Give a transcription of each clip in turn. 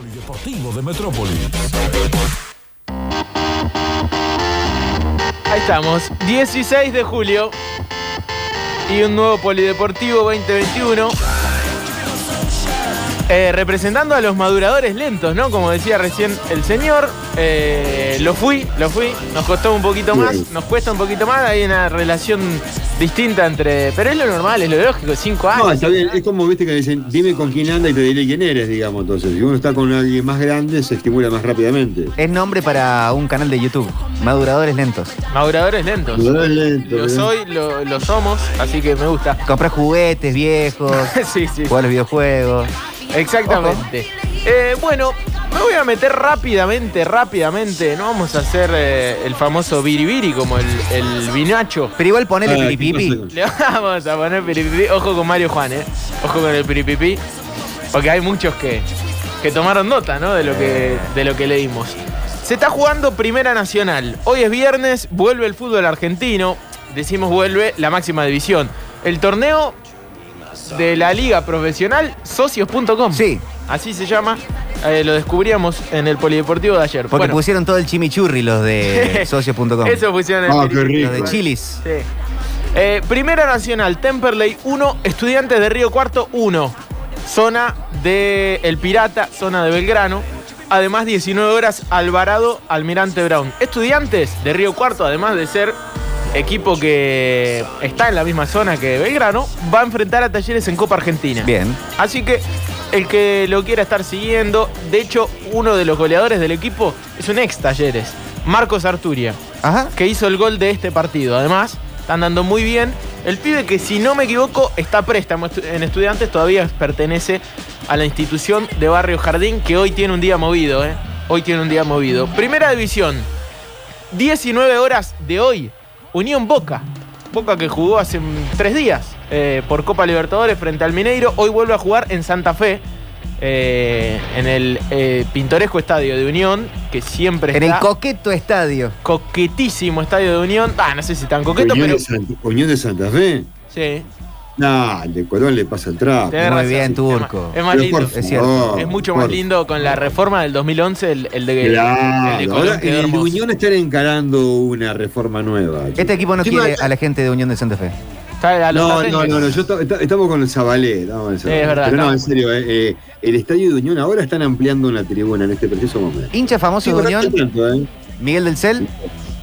Polideportivo de Metrópolis. Ahí estamos, 16 de julio y un nuevo Polideportivo 2021. Eh, representando a los maduradores lentos, ¿no? Como decía recién el señor, eh, lo fui, lo fui, nos costó un poquito más, nos cuesta un poquito más, hay una relación distinta entre. Pero es lo normal, es lo lógico, cinco años. No, está bien, es como viste que dicen, dime con quién anda y te diré quién eres, digamos. Entonces, si uno está con alguien más grande, se estimula más rápidamente. Es nombre para un canal de YouTube. Maduradores lentos. Maduradores lentos. Maduradores lentos, Lo soy, lo, lo somos, así que me gusta. Comprar juguetes viejos, sí, sí. jugar los videojuegos. Exactamente. Eh, bueno, me voy a meter rápidamente, rápidamente. No vamos a hacer eh, el famoso biribiri como el, el vinacho. Pero igual ponele Ah, ¿qué piripipi. Le vamos a poner piripipi. Ojo con Mario Juan, ¿eh? Ojo con el piripipi. Porque hay muchos que, que tomaron nota, ¿no? De lo, que, de lo que leímos. Se está jugando Primera Nacional. Hoy es viernes, vuelve el fútbol argentino. Decimos vuelve la máxima división. El torneo de la liga profesional socios.com. Sí, Así se llama. Eh, lo descubríamos en el polideportivo de ayer. porque Bueno, pusieron todo el chimichurri los de socios.com. Eso pusieron en el Ah. Los de chilis. Sí. Eh, Primera Nacional, Temperley 1, Estudiantes de Río Cuarto 1. Zona de El Pirata, zona de Belgrano. Además, 19 horas, Alvarado, Almirante Brown. Estudiantes de Río Cuarto, además de ser equipo que está en la misma zona que Belgrano, va a enfrentar a Talleres en Copa Argentina. Bien. Así que el que lo quiera estar siguiendo, de hecho, uno de los goleadores del equipo es un ex Talleres, Marcos Arturia Ajá. que hizo el gol de este partido. Además, está andando muy bien. El pibe que, si no me equivoco, está préstamo en estudiantes, todavía pertenece a la institución de Barrio Jardín, que hoy tiene un día movido, ¿eh? Hoy tiene un día movido. Primera división, 19 horas de hoy, Unión Boca. Boca que jugó hace tres días eh, por Copa Libertadores frente al Mineiro. Hoy vuelve a jugar en Santa Fe. eh, en el eh, pintoresco estadio de Unión, que siempre En está el coqueto estadio. coquetísimo estadio de Unión. Ah, no sé si tan coqueto, Unión, pero. de Santa, Unión de Santa Fe. Sí, Nah, el de Colón le pasa el trapo. Muy razón. bien, Es turco. más- Es más lindo. es cierto. Es mucho más lindo con la reforma del 2011, el, el de, el de Claro, Colón ahora en el de. Unión están encarando una reforma nueva. Este equipo no quiere a la gente de Unión de Santa Fe. Está a los No, no, no, no, yo estamos con el Zabalé. estamos con el Zabalé. es verdad, Pero no, en serio, eh, eh, el estadio de Unión ahora están ampliando una tribuna en este preciso momento. Hincha famoso Sí, de Unión, tanto, ¿eh? Miguel del Cel.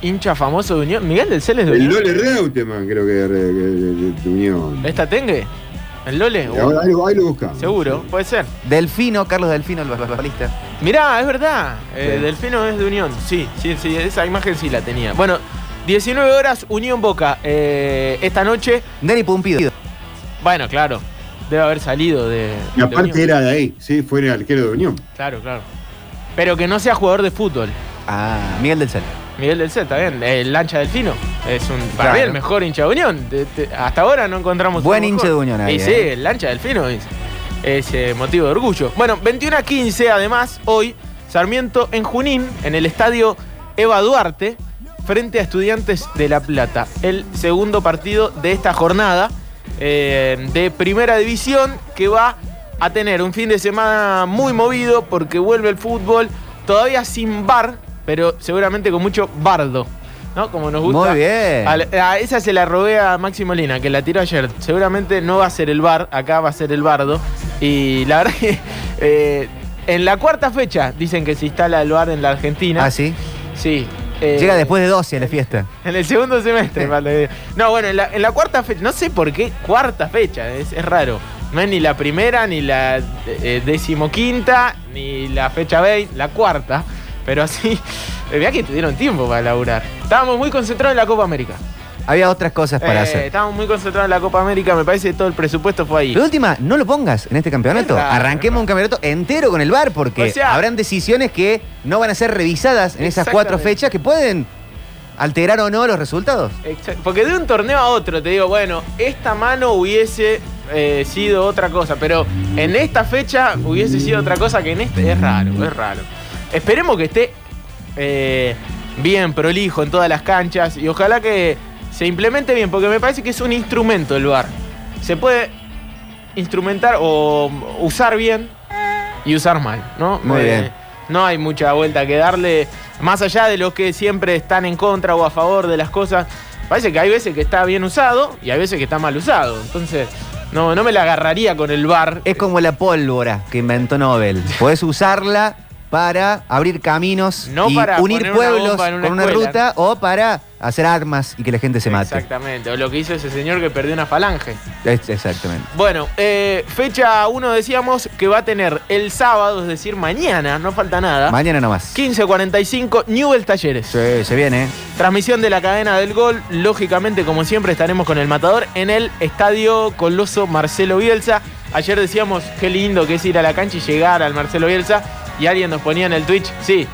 Hincha famoso de Unión. Miguel del Celes de El Unión. Lole Reutemann, creo que de, de- de- de Unión. ¿Esta Tengue? ¿El Lole? Ahora, ahí, lo- ahí lo buscamos. seguro, puede ser. Delfino, Carlos Delfino, el basbolista. Mirá, es verdad. Eh, Sí. Delfino es de Unión. Sí, sí, sí, esa imagen sí la tenía. Bueno, 19 horas, Unión Boca. Eh, esta noche, Neri Pumpido. bueno, claro, debe haber salido de. Y de aparte Unión. era de ahí, sí, fue el arquero de Unión. Claro, claro. Pero que no sea jugador de fútbol. Ah, Miguel del Cel. Miguel del C, está bien. El lancha delfino. Es un para mí Claro. el mejor hincha de Unión. De- de- hasta ahora no encontramos Buen hincha mejor. de Unión ahí, Y sí, eh. el lancha delfino es, es eh, motivo de orgullo. Bueno, 21 a 15, además, hoy, Sarmiento en Junín, en el estadio Eva Duarte, frente a Estudiantes de La Plata. El segundo partido de esta jornada eh, de Primera División que va a tener un fin de semana muy movido porque vuelve el fútbol, todavía sin bar, pero seguramente con mucho bardo. ¿No? Como nos gusta. Muy bien. A esa se la robé a Maxi Molina, que la tiró ayer. Seguramente no va a ser el bar, acá va a ser el bardo. Y la verdad que eh, en la cuarta fecha dicen que se instala el bar en la Argentina. Ah, sí. Sí. Eh, Llega después de 12 a la fiesta. En el segundo semestre. No, bueno, en la, en la cuarta fecha, no sé por qué cuarta fecha, es, es raro. No es ni la primera, ni la eh, decimoquinta, ni la fecha 20, la cuarta. Pero así, vea que tuvieron tiempo para laburar. Estábamos muy concentrados en la Copa América. Había otras cosas para Eh, hacer. Estábamos muy concentrados en la Copa América, me parece que todo el presupuesto fue ahí. Pero última, no lo pongas en este campeonato. Arranquemos un campeonato entero con el VAR porque O sea- habrán decisiones que no van a ser revisadas en esas cuatro fechas que pueden alterar o no los resultados. Exacto. Porque de un torneo a otro te digo, bueno, esta mano hubiese eh, sido otra cosa, pero en esta fecha hubiese sido otra cosa que en este. Es raro, es raro. Esperemos que esté eh, bien, prolijo en todas las canchas y ojalá que se implemente bien, porque me parece que es un instrumento el VAR. Se puede instrumentar o usar bien y usar mal, ¿no? Muy bien. No hay mucha vuelta que darle, más allá de los que siempre están en contra o a favor de las cosas. Parece que hay veces que está bien usado y hay veces que está mal usado. Entonces, no, no me la agarraría con el bar. Es como la pólvora que inventó Nobel. Podés usarla para abrir caminos No y para unir una pueblos una con una escuela. ruta o para hacer armas y que la gente se mate. Exactamente, o lo que hizo ese señor que perdió una falange. Exactamente. Bueno, eh, fecha 1 decíamos que va a tener el sábado, es decir, mañana, no falta nada. Mañana nomás. 15.45, Newell Talleres. Sí, se viene. Transmisión de la cadena del gol. Lógicamente, como siempre, estaremos con el matador en el estadio Coloso Marcelo Bielsa. Ayer decíamos qué lindo que es ir a la cancha y llegar al Marcelo Bielsa. Y alguien nos ponía en el Twitch, sí,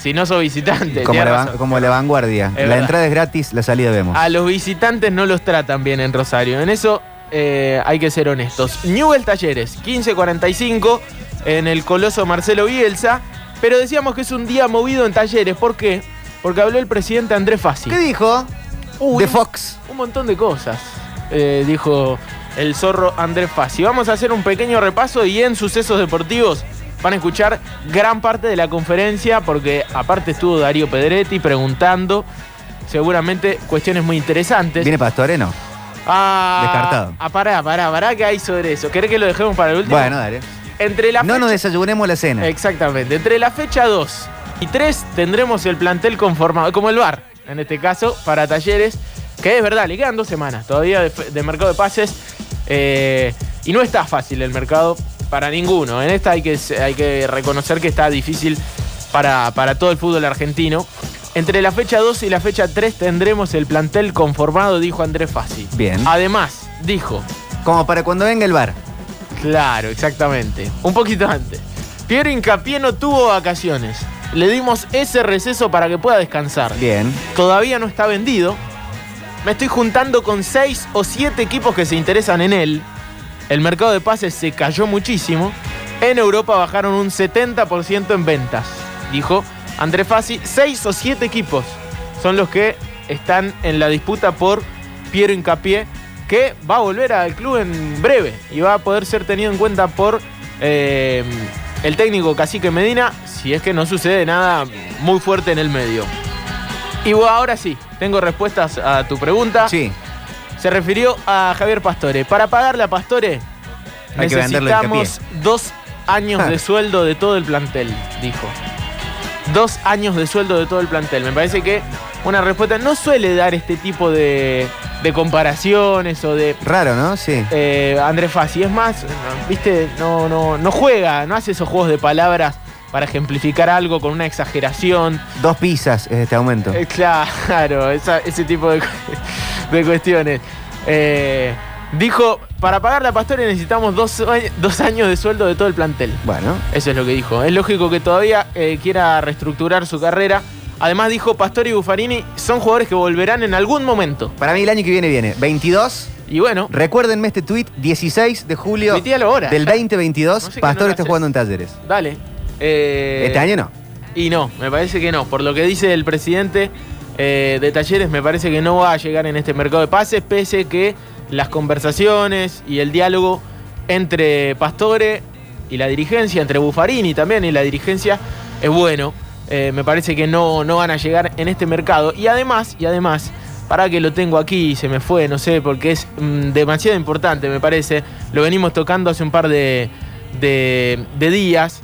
si no sos visitante. Como la, van- razón. como la vanguardia. la verdad. entrada es gratis, la salida vemos. A los visitantes no los tratan bien en Rosario. En eso eh, hay que ser honestos. Newell Talleres, 15.45 en el Coloso Marcelo Bielsa. Pero decíamos que es un día movido en Talleres. ¿Por qué? Porque habló el presidente Andrés Fassi. ¿Qué dijo? Uy, De Fox. Un montón de cosas, eh, dijo el zorro Andrés Fassi. Vamos a hacer un pequeño repaso y en sucesos deportivos van a escuchar gran parte de la conferencia porque aparte estuvo Darío Pedretti preguntando seguramente cuestiones muy interesantes. ¿Viene Pastore? No. Ah, Descartado. Ah, pará, pará, pará, ¿qué hay sobre eso? ¿Querés que lo dejemos para el último? Bueno, dale. Entre la No fecha- nos desayunemos la cena. Exactamente. Entre la fecha 2 y 3 tendremos el plantel conformado, como el bar, en este caso, para talleres, que es verdad, le quedan dos semanas todavía de, de mercado de pases. eh, y no está fácil el mercado para ninguno. En esta hay que, hay que reconocer que está difícil para, para todo el fútbol argentino. Entre la fecha 2 y la fecha 3 tendremos el plantel conformado, dijo Andrés Fassi. Bien. Además, dijo, Como para cuando venga el bar. Claro, exactamente. Un poquito antes. Piero Incapié no tuvo vacaciones. Le dimos ese receso para que pueda descansar. Bien. Todavía no está vendido. Me estoy juntando con seis o siete equipos que se interesan en él. El mercado de pases se cayó muchísimo. En Europa bajaron un 70% en ventas. Dijo André Fassi, seis o siete equipos son los que están en la disputa por Piero Incapié, que va a volver al club en breve y va a poder ser tenido en cuenta por eh, el técnico Cacique Medina, si es que no sucede nada muy fuerte en el medio. Y ahora sí, tengo respuestas a tu pregunta. Sí. Se refirió a Javier Pastore. Para pagarle a Pastore Hay necesitamos dos años de sueldo de todo el plantel, dijo. Dos años de sueldo de todo el plantel. Me parece que una respuesta no suele dar este tipo de, de comparaciones o de... Raro, ¿no? Sí. Eh, Andrés Fassi, es más, no, viste, no, no, no juega, no hace esos juegos de palabras para ejemplificar algo con una exageración. Dos pizzas es este aumento. Eh, claro, esa- ese tipo de, cu- de cuestiones. Eh, dijo, para pagar la Pastore necesitamos dos, años- dos años de sueldo de todo el plantel. Bueno. Eso es lo que dijo. Es lógico que todavía eh, quiera reestructurar su carrera. Además dijo, Pastore y Buffarini son jugadores que volverán en algún momento. Para mí el año que viene viene 22. Y bueno, Recuérdenme este tweet 16 de julio ahora. del 2022. No sé Pastor no está jugando en talleres. dale. Eh, Este año no. Y no, me parece que no. Por lo que dice el presidente eh, de Talleres, me parece que no va a llegar en este mercado de pases, pese que las conversaciones y el diálogo entre Pastore y la dirigencia, entre Buffarini también y la dirigencia, es bueno. Eh, me parece que no, no van a llegar en este mercado. Y además, y además, para que lo tengo aquí se me fue, no sé, porque es mm, demasiado importante, me parece. Lo venimos tocando hace un par de- de días.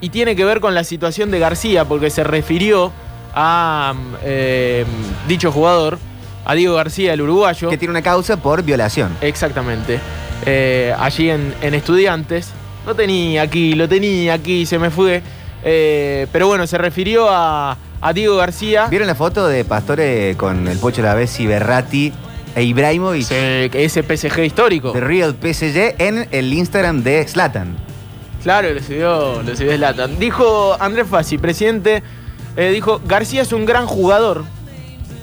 Y tiene que ver con la situación de García, porque se refirió a mm, eh, dicho jugador, a Diego García, el uruguayo. Que tiene una causa por violación. Exactamente. Eh, allí en, en Estudiantes. Lo tenía aquí, lo tenía aquí, se me fue. Eh, pero bueno, se refirió a, a Diego García. ¿Vieron la foto de Pastore con el Pocho Lavesi, Berratti e Ibrahimovic? Se- que ese PSG histórico. De Real PSG en el Instagram de Slatan. Claro, lo subió, lo subió Zlatan. Dijo Andrés Fassi, presidente, eh, dijo, García es un gran jugador.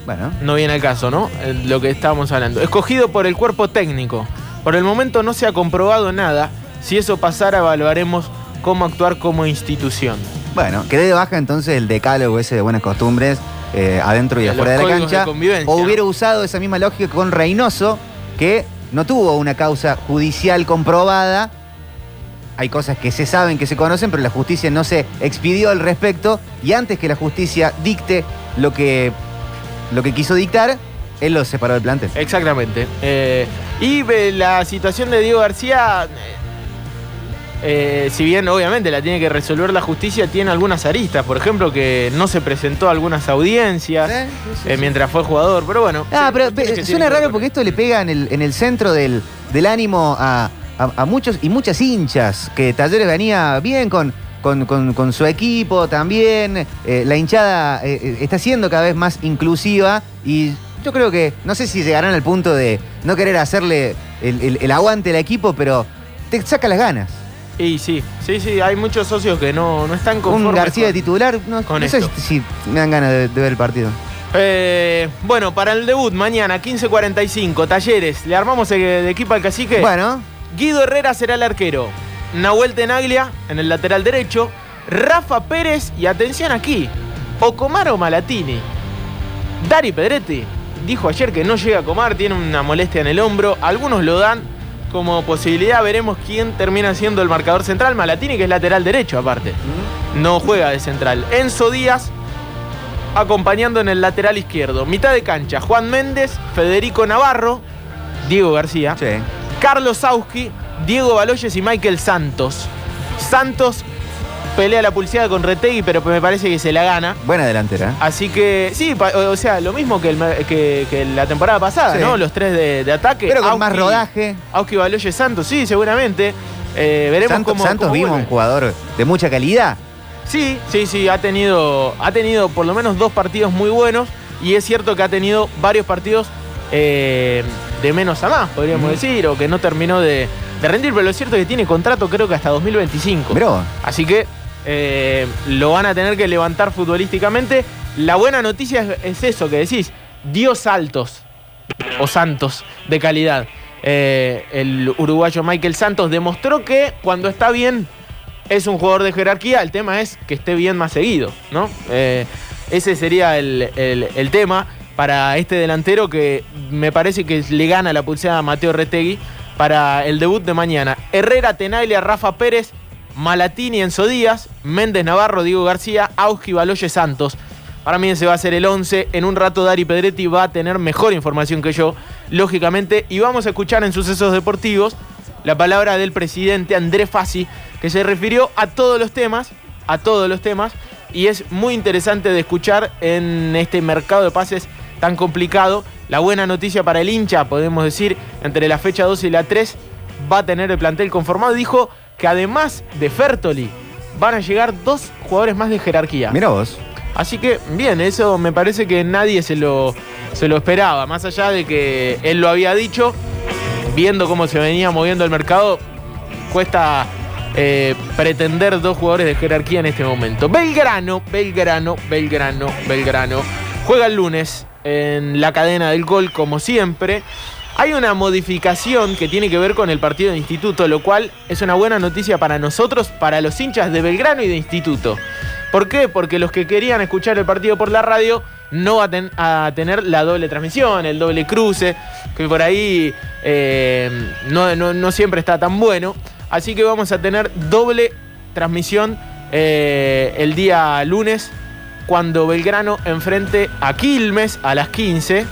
Bueno. No viene al caso, ¿no? Eh, Lo que estábamos hablando. Escogido por el cuerpo técnico. Por el momento no se ha comprobado nada. Si eso pasara, evaluaremos cómo actuar como institución. Bueno, quedé de baja entonces el decálogo ese de buenas costumbres eh, adentro y afuera de la de cancha. o hubiera usado esa misma lógica con Reynoso, que no tuvo una causa judicial comprobada, hay cosas que se saben, que se conocen, pero la justicia no se expidió al respecto. Y antes que la justicia dicte lo que, lo que quiso dictar, él lo separó del plantel. Exactamente. Eh, y eh, la situación de Diego García, eh, si bien obviamente la tiene que resolver la justicia, tiene algunas aristas. Por ejemplo, que no se presentó a algunas audiencias Sí, sí, sí, sí. mientras fue jugador. Pero bueno. Ah, pero cuestiones pe- que suena raro porque esto le pega en el, en el centro del, del ánimo a, a- a muchos y muchas hinchas, que Talleres venía bien con, con, con- con su equipo también, eh, la hinchada eh, eh, está siendo cada vez más inclusiva y yo creo que, no sé si llegarán al punto de no querer hacerle el, el- el aguante al equipo, pero te saca las ganas. Y sí, sí, sí, hay muchos socios que no, no están conformes. Un García de titular, no, con no sé si me dan ganas de, de ver el partido. Eh, bueno, para el debut mañana, 15.45, Talleres. Le armamos el, equipo al cacique. Bueno, Guido Herrera será el arquero. Nahuel Tenaglia en el lateral derecho. Rafa Pérez y atención aquí, Ocomar o Malatini. Dari Pedretti dijo ayer que no llega a Comar, tiene una molestia en el hombro. Algunos lo dan como posibilidad. Veremos quién termina siendo el marcador central. Malatini, que es lateral derecho aparte. No juega de central. Enzo Díaz acompañando en el lateral izquierdo. Mitad de cancha, Juan Méndez, Federico Navarro, Diego García. sí. Carlos Sauski, Diego Baloyes y Michael Santos. Santos pelea la pulseada con Retegui, pero me parece que se la gana. Buena delantera. Así que, sí, o sea, lo mismo que, el que- que la temporada pasada, Sí. ¿no? Los tres de, de ataque. Pero con más rodaje. Auski, Baloyes, Santos, sí, seguramente. Eh, veremos Santos, cómo. Santos cómo vimos un jugador de mucha calidad. Sí, sí, sí, ha tenido, ha tenido por lo menos dos partidos muy buenos y es cierto que ha tenido varios partidos eh, de menos a más, podríamos decir, o que no terminó de, de rendir, pero lo cierto es que tiene contrato creo que hasta 2025. Mirá vos. Así que eh, lo van a tener que levantar futbolísticamente. La buena noticia es, es eso que decís, dio saltos o santos de calidad. Eh, el uruguayo Michael Santos demostró que cuando está bien es un jugador de jerarquía, el tema es que esté bien más seguido, ¿no? Eh, ese sería el, el- el tema para este delantero que me parece que le gana la pulseada a Mateo Retegui para el debut de mañana. Herrera, Tenaglia, Rafa Pérez, Malatini, Enzo Díaz, Méndez Navarro, Diego García, Auski, Baloye, Santos. Para mí ese va a ser el 11. En un rato Dari Pedretti va a tener mejor información que yo, lógicamente. Y vamos a escuchar en Sucesos Deportivos la palabra del presidente Andrés Fassi, que se refirió a todos los temas, a todos los temas. Y es muy interesante de escuchar en este mercado de pases tan complicado. La buena noticia para el hincha, podemos decir, entre la fecha 2 y la 3, va a tener el plantel conformado. Dijo que además de Fertoli, van a llegar dos jugadores más de jerarquía. Mira vos. Así que, bien, eso me parece que nadie se lo, se lo esperaba. Más allá de que él lo había dicho, viendo cómo se venía moviendo el mercado, cuesta eh, pretender dos jugadores de jerarquía en este momento. Belgrano, Belgrano, Belgrano, Belgrano. Juega el lunes en la cadena del gol, como siempre. Hay una modificación que tiene que ver con el partido de instituto, lo cual es una buena noticia para nosotros, para los hinchas de Belgrano y de instituto. ¿Por qué? Porque los que querían escuchar el partido por la radio no va a, ten- a tener la doble transmisión, el doble cruce, que por ahí eh, no siempre está tan bueno. Así que vamos a tener doble transmisión eh, el día lunes, cuando Belgrano enfrente a Quilmes a las 15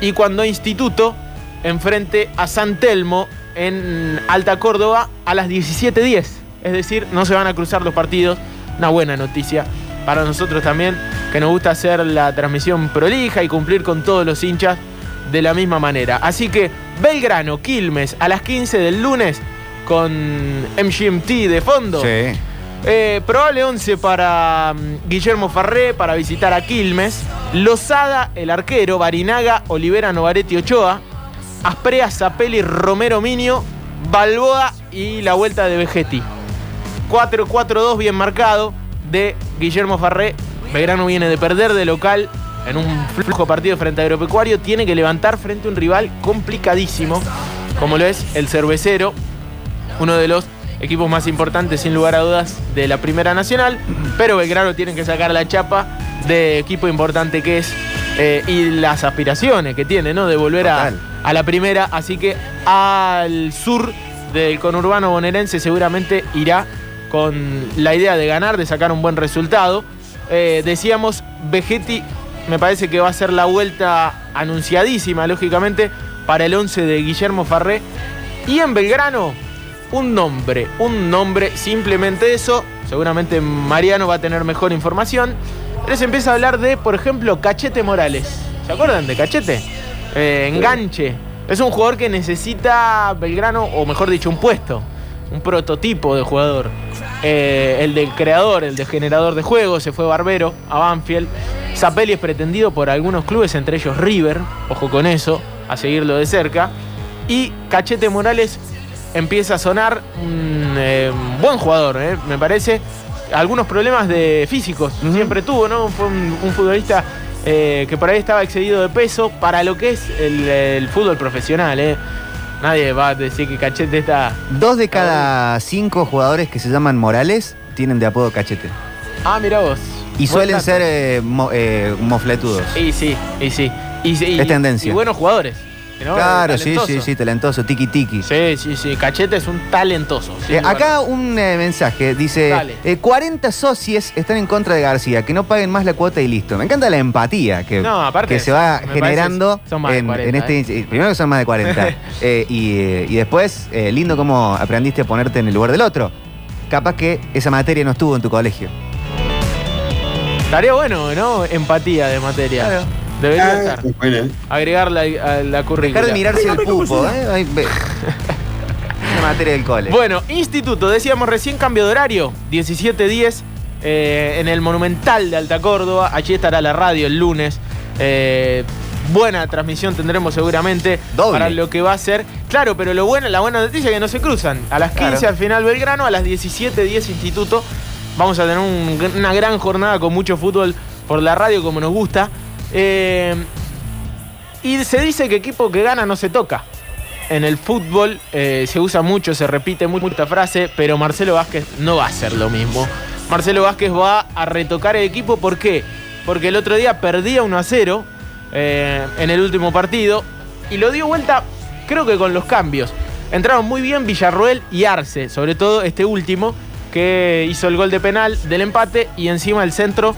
y cuando Instituto enfrente a San Telmo en Alta Córdoba a las 17.10. Es decir, no se van a cruzar los partidos. Una buena noticia para nosotros también, que nos gusta hacer la transmisión prolija y cumplir con todos los hinchas de la misma manera. Así que Belgrano, Quilmes, a las 15 del lunes con MGMT de fondo. Sí. Eh, probable 11 para mm, Guillermo Farré para visitar a Quilmes. Lozada, el arquero. Barinaga, Olivera, Novaretti, Ochoa. Asprea, Zapelli, Romero, Minio. Balboa y la vuelta de Vegetti. 4-4-2 bien marcado de Guillermo Farré. Belgrano viene de perder de local en un flujo partido frente a Agropecuario. Tiene que levantar frente a un rival complicadísimo, como lo es el Cervecero, uno de los equipos más importantes sin lugar a dudas de la Primera Nacional. Pero Belgrano tiene que sacar la chapa de equipo importante que es eh, y las aspiraciones que tiene, ¿no? De volver a, a la primera. Así que al sur del conurbano bonaerense seguramente irá con la idea de ganar, de sacar un buen resultado. Eh, decíamos, Vegetti me parece que va a ser la vuelta anunciadísima, lógicamente, para el 11 de Guillermo Farré. Y en Belgrano, un nombre, un nombre, simplemente eso. Seguramente Mariano va a tener mejor información. Pero se empieza a hablar de, por ejemplo, Cachete Morales. ¿Se acuerdan de Cachete? Eh, enganche. Es un jugador que necesita Belgrano, o mejor dicho, un puesto, un prototipo de jugador. Eh, el del creador, el de generador de juegos, se fue Barbero a Banfield. Zapelli es pretendido por algunos clubes, entre ellos River, ojo con eso, a seguirlo de cerca. Y Cachete Morales empieza a sonar un eh, buen jugador, eh, me parece. Algunos problemas de físicos siempre tuvo, ¿no? Fue un, un futbolista eh, que por ahí estaba excedido de peso para lo que es el, el fútbol profesional, ¿eh? Nadie va a decir que Cachete está. Dos de cada cinco jugadores que se llaman Morales tienen de apodo cachete. Ah, mira vos. Y suelen dato. ser mo- mofletudos. Y sí, y sí. Y, sí, y- Es tendencia. Y buenos jugadores. ¿No? Claro, sí, Talentoso. sí, sí, talentoso, tiki tiki. Sí, sí, sí. Cachete es un talentoso. sin Eh, lugar acá un eh, mensaje, dice, Dale. eh, 40 socios están en contra de García, que no paguen más la cuota y listo. Me encanta la empatía que, No, aparte, que se va me parece generando son más de en, 40, en este... eh, Primero que son más de 40. eh, y, eh, y después, eh, lindo cómo aprendiste a ponerte en el lugar del otro. Capaz que esa materia no estuvo en tu colegio. Estaría bueno, ¿no? Empatía de materia. Claro. Debería Ah, estar. es buena, ¿eh? Agregarla a la currícula. Dejar de mirarse el pupo, ¿eh? Ay, ve. Una materia del cole. Bueno, instituto, decíamos recién cambio de horario, 17.10 eh, en el Monumental de Alta Córdoba. Allí estará la radio el lunes. Eh, buena transmisión tendremos seguramente Doble. para lo que va a ser. Claro, pero lo bueno, la buena noticia es que no se cruzan. A las 15 Claro. al final Belgrano, a las 17.10 Instituto. Vamos a tener un- una gran jornada con mucho fútbol por la radio como nos gusta. Eh, y se dice que equipo que gana no se toca. En el fútbol eh, se usa mucho, se repite mucho esta frase, pero Marcelo Vázquez no va a hacer lo mismo. Marcelo Vázquez va a retocar el equipo, ¿por qué? Porque el otro día perdía 1 a 0 eh, en el último partido y lo dio vuelta, creo que con los cambios. Entraron muy bien Villarroel y Arce, sobre todo este último, que hizo el gol de penal del empate y encima el centro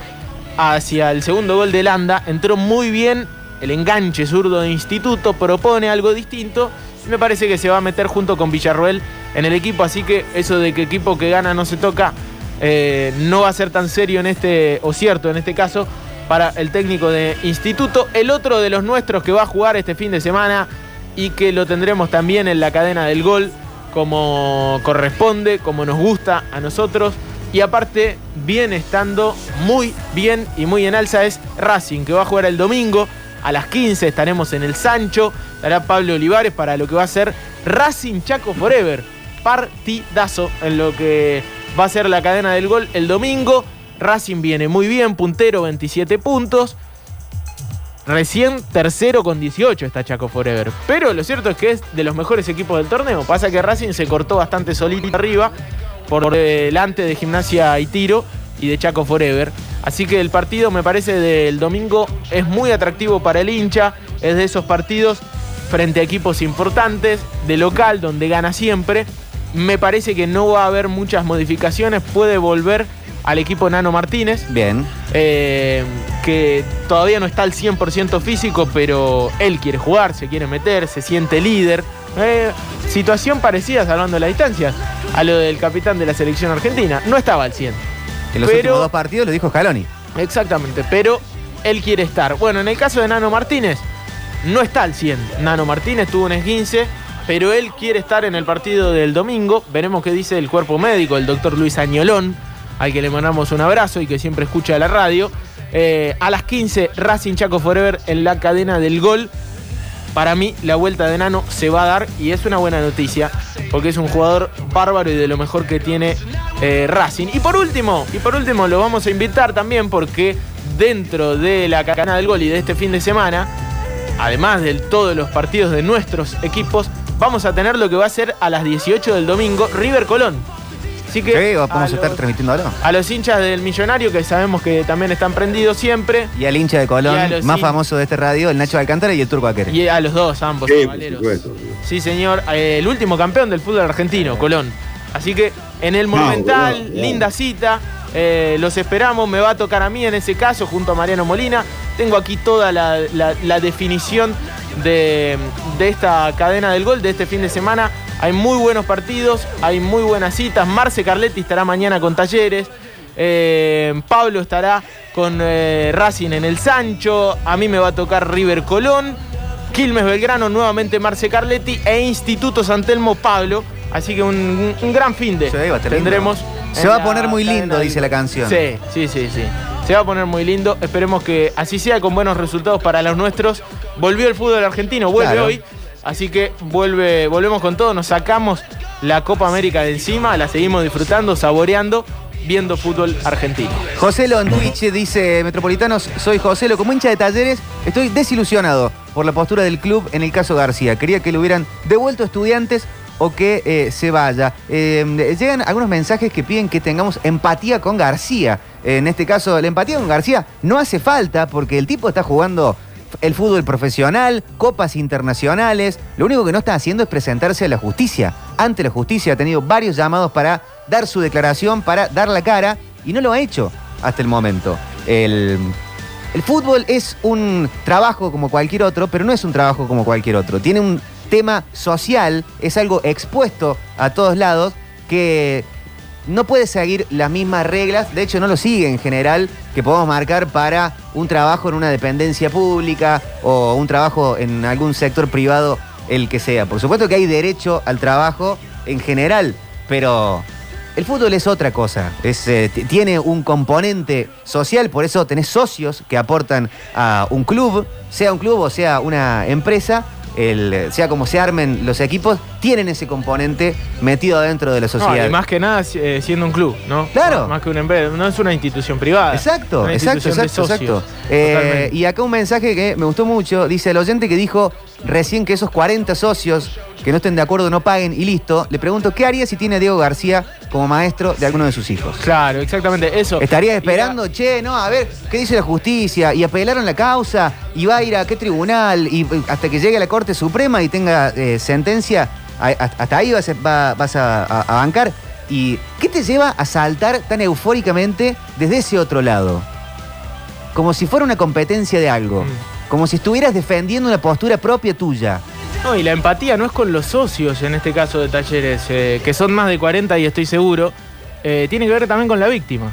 hacia el segundo gol de Landa. Entró muy bien el enganche zurdo de Instituto, propone algo distinto. Me parece que se va a meter junto con Villarroel en el equipo, así que eso de que equipo que gana no se toca eh, no va a ser tan serio en este, o cierto en este caso, para el técnico de Instituto. El otro de los nuestros que va a jugar este fin de semana y que lo tendremos también en la cadena del gol, como corresponde, como nos gusta a nosotros. Y aparte, viene estando muy bien y muy en alza es Racing, que va a jugar el domingo a las 15. Estaremos en el Sancho. Estará Pablo Olivares para lo que va a ser Racing Chaco Forever. Partidazo en lo que va a ser la cadena del gol el domingo. Racing viene muy bien, puntero, 27 puntos. Recién tercero con 18 está Chaco Forever. Pero lo cierto es que es de los mejores equipos del torneo. Pasa que Racing se cortó bastante solito arriba por delante de Gimnasia y Tiro y de Chaco Forever. Así que el partido me parece del domingo es muy atractivo para el hincha. Es de esos partidos frente a equipos importantes, de local, donde gana siempre. Me parece que no va a haber muchas modificaciones. Puede volver al equipo Nano Martínez Bien. eh, que todavía no está al 100% físico, pero él quiere jugar, se quiere meter, se siente líder. Eh, situación parecida, salvando la distancia, a lo del capitán de la selección argentina. No estaba al 100. En los Pero- últimos dos partidos lo dijo Scaloni. Exactamente, pero él quiere estar. Bueno, en el caso de Nano Martínez, no está al 100. Nano Martínez tuvo un esguince, pero él quiere estar en el partido del domingo. Veremos qué dice el cuerpo médico, el doctor Luis Añolón, al que le mandamos un abrazo y que siempre escucha la radio. Eh, a las 15, Racing Chaco Forever en la cadena del gol. Para mí, la vuelta de Nano se va a dar y es una buena noticia, porque es un jugador bárbaro y de lo mejor que tiene eh, Racing. Y por último, y por último, lo vamos a invitar también porque dentro de la cadena del gol y de este fin de semana, además de todos los partidos de nuestros equipos, vamos a tener lo que va a ser a las 18 del domingo River Colón. Así que Sí, vamos a, a estar los- transmitiéndolo. a los hinchas del millonario, que sabemos que también están prendidos siempre, Y al hincha de Colón, más hin- famoso de este radio, el Nacho Alcántara y el Turco Aquere. y a los dos, ambos Sí. Sí, señor. eh, el último campeón del fútbol argentino, Colón. Así que en el Monumental, linda cita. eh, los esperamos, me va a tocar a mí en ese caso, junto a Mariano Molina. Tengo aquí toda la, la- la definición de, de esta cadena del gol de este fin de semana. Hay muy buenos partidos, hay muy buenas citas. Marce Carletti estará mañana con Talleres. eh, Pablo estará con eh, Racing en el Sancho. A mí me va a tocar River Colón. Quilmes Belgrano, nuevamente Marce Carletti. E Instituto San Telmo Pablo. Así que un, gran fin de Sí, tendremos. Se va a poner muy lindo, dice la canción. Sí, sí, sí, sí. Se va a poner muy lindo. Esperemos que así sea con buenos resultados para los nuestros. Volvió el fútbol argentino, vuelve Claro. hoy. Así que vuelve, volvemos con todo. Nos sacamos la Copa América de encima, la seguimos disfrutando, saboreando, viendo fútbol argentino. Joselo en Twitch dice, Metropolitanos, soy Joselo, como hincha de talleres, estoy desilusionado por la postura del club en el caso García. Quería que le hubieran devuelto estudiantes o que eh, se vaya. Eh, llegan algunos mensajes que piden que tengamos empatía con García. En este caso, la empatía con García no hace falta porque el tipo está jugando el fútbol profesional, copas internacionales. Lo único que no está haciendo es presentarse a la justicia. Ante la justicia ha tenido varios llamados para dar su declaración, para dar la cara, y no lo ha hecho hasta el momento. El, el fútbol es un trabajo como cualquier otro, pero no es un trabajo como cualquier otro. Tiene un tema social, es algo expuesto a todos lados que no puede seguir las mismas reglas, de hecho no lo sigue en general, que podemos marcar para un trabajo en una dependencia pública o un trabajo en algún sector privado, el que sea. Por supuesto que hay derecho al trabajo en general, pero el fútbol es otra cosa. Es, eh, tiene un componente social, por eso tenés socios que aportan a un club, sea un club o sea una empresa. El- sea como se armen los equipos, tienen ese componente metido dentro de la No, sociedad. y más que nada eh, siendo un club, ¿no? Claro. Más, que una empresa, no es una institución privada. Exacto, exacto, exacto, exacto. Eh, y acá un mensaje que me gustó mucho, dice el oyente que dijo recién que esos 40 socios que no estén de acuerdo no paguen y listo. Le pregunto, ¿qué haría si tiene a Diego García como maestro de alguno de sus hijos? Claro, exactamente, eso. Estaría esperando, che, no, a ver, ¿qué dice la justicia? Y apelaron la causa, y va a ir a qué tribunal, y hasta que llegue a la Corte Suprema y tenga eh, sentencia, a- hasta ahí vas, a- va- vas a bancar. ¿Y qué te lleva a saltar tan eufóricamente desde ese otro lado? Como si fuera una competencia de algo. Mm. Como si estuvieras defendiendo una postura propia tuya. No, y la empatía no es con los socios, en este caso de talleres, eh, que son más de 40 y estoy seguro, eh, tiene que ver también con la víctima.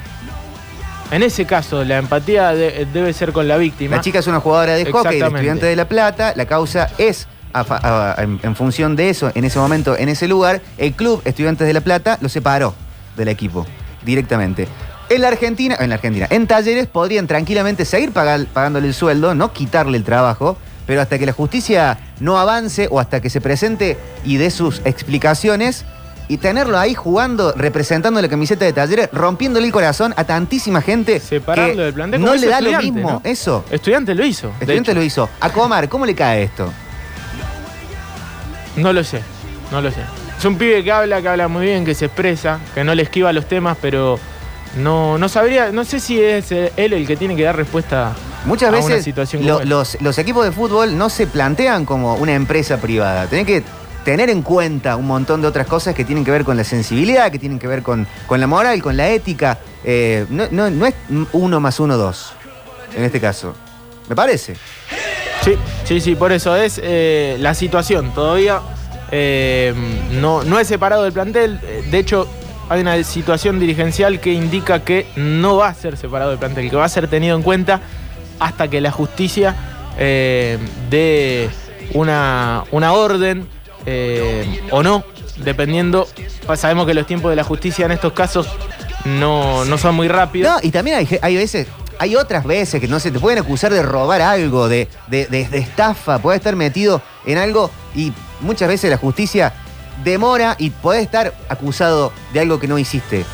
En ese caso, la empatía de- debe ser con la víctima. La chica es una jugadora de hockey, estudiante de La Plata. La causa es a fa- a- en, en función de eso, en ese momento, en ese lugar. El club Estudiantes de La Plata lo separó del equipo directamente. En la Argentina, en la Argentina, en talleres podrían tranquilamente seguir pagar- pagándole el sueldo, no quitarle el trabajo, pero hasta que la justicia no avance o hasta que se presente y dé sus explicaciones y tenerlo ahí jugando, representando la camiseta de talleres, rompiéndole el corazón a tantísima gente Separarlo que del plantel, no le da lo mismo. ¿no? Eso. Estudiante lo hizo. Estudiante lo hizo. A Comar, ¿cómo le cae esto? No lo sé, no lo sé. Es un pibe que habla, que habla muy bien, que se expresa, que no le esquiva los temas, pero no, no sabría, no sé si es eh, él el que tiene que dar respuesta Muchas a una veces situación lo- como esta. los, los equipos de fútbol no se plantean como una empresa privada. Tienen que tener en cuenta un montón de otras cosas que tienen que ver con la sensibilidad, que tienen que ver con, con la moral, con la ética. Eh, no, no- no es uno más uno, dos, en este caso. Me parece. Sí, sí, sí, por eso es eh, la situación. Todavía eh, no, no es separado del plantel. De hecho, hay una situación dirigencial que indica que no va a ser separado del plantel, que va a ser tenido en cuenta hasta que la justicia eh, dé una, una orden eh, o no, dependiendo. pues Sabemos que los tiempos de la justicia en estos casos no, no son muy rápidos. No, y también hay, hay veces, hay otras veces que no se te pueden acusar de robar algo, de, de, de- de estafa, puedes estar metido en algo y muchas veces la justicia demora y podés estar acusado de algo que no hiciste.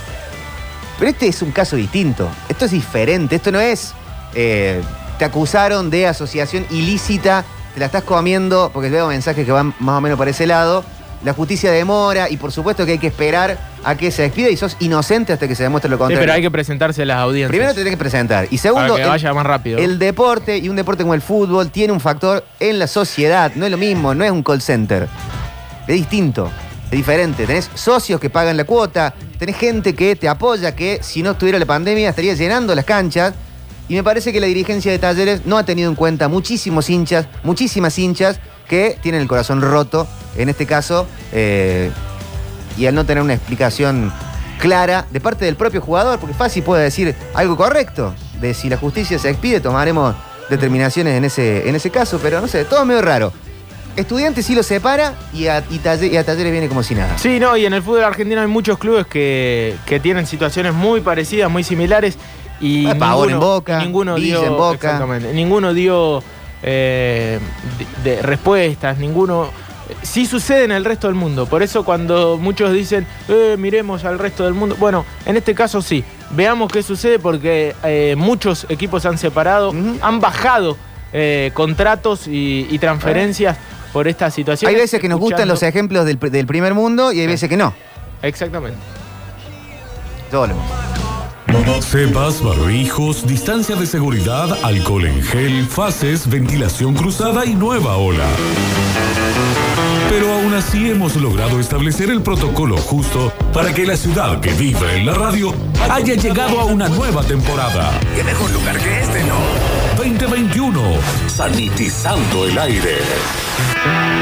Pero este es un caso distinto, esto es diferente, esto no es, eh, te acusaron de asociación ilícita, te la estás comiendo, porque veo mensajes que van más o menos para ese lado. La justicia demora y por supuesto que hay que esperar a que se despida y sos inocente hasta que se demuestre lo Sí, contrario. pero hay que presentarse a las audiencias. Primero te tenés que presentar. Y para segundo, que el, vaya más rápido. el deporte y un deporte como el fútbol tiene un factor en la sociedad. No es lo mismo, no es un call center. Es distinto, es diferente. Tenés socios que pagan la cuota, tenés gente que te apoya, que si no estuviera la pandemia estaría llenando las canchas. Y me parece que la dirigencia de Talleres no ha tenido en cuenta muchísimos hinchas, muchísimas hinchas que tienen el corazón roto, en este caso, eh, y al no tener una explicación clara de parte del propio jugador, porque fácil puede decir algo correcto, de si la justicia se expide, tomaremos determinaciones en ese, en ese caso, pero no sé, todo medio raro. Estudiantes sí lo separa y a, y Talle- y a Talleres viene como si nada. Sí, no, y en el fútbol argentino hay muchos clubes que, que tienen situaciones muy parecidas, muy similares. Y Ah, Pavón en Boca, ninguno Villa dio, en Boca. exactamente, ninguno dio eh, de, de respuestas, ninguno. Sí sucede en el resto del mundo. Por eso cuando muchos dicen, eh, miremos al resto del mundo. Bueno, en este caso sí. Veamos qué sucede porque eh, muchos equipos han separado, Ujú. han bajado eh, contratos y, y transferencias por esta situación. Hay veces que nos gustan los ejemplos del, pr- del primer mundo y hay veces que no. Exactamente. Todo lo Cepas, barbijos, distancia de seguridad, alcohol en gel, fases, ventilación cruzada y nueva ola. Pero aún así hemos logrado establecer el protocolo justo para que la ciudad que vive en la radio haya llegado a una nueva temporada. ¿Qué mejor lugar que este, no? 2021, sanitizando el aire.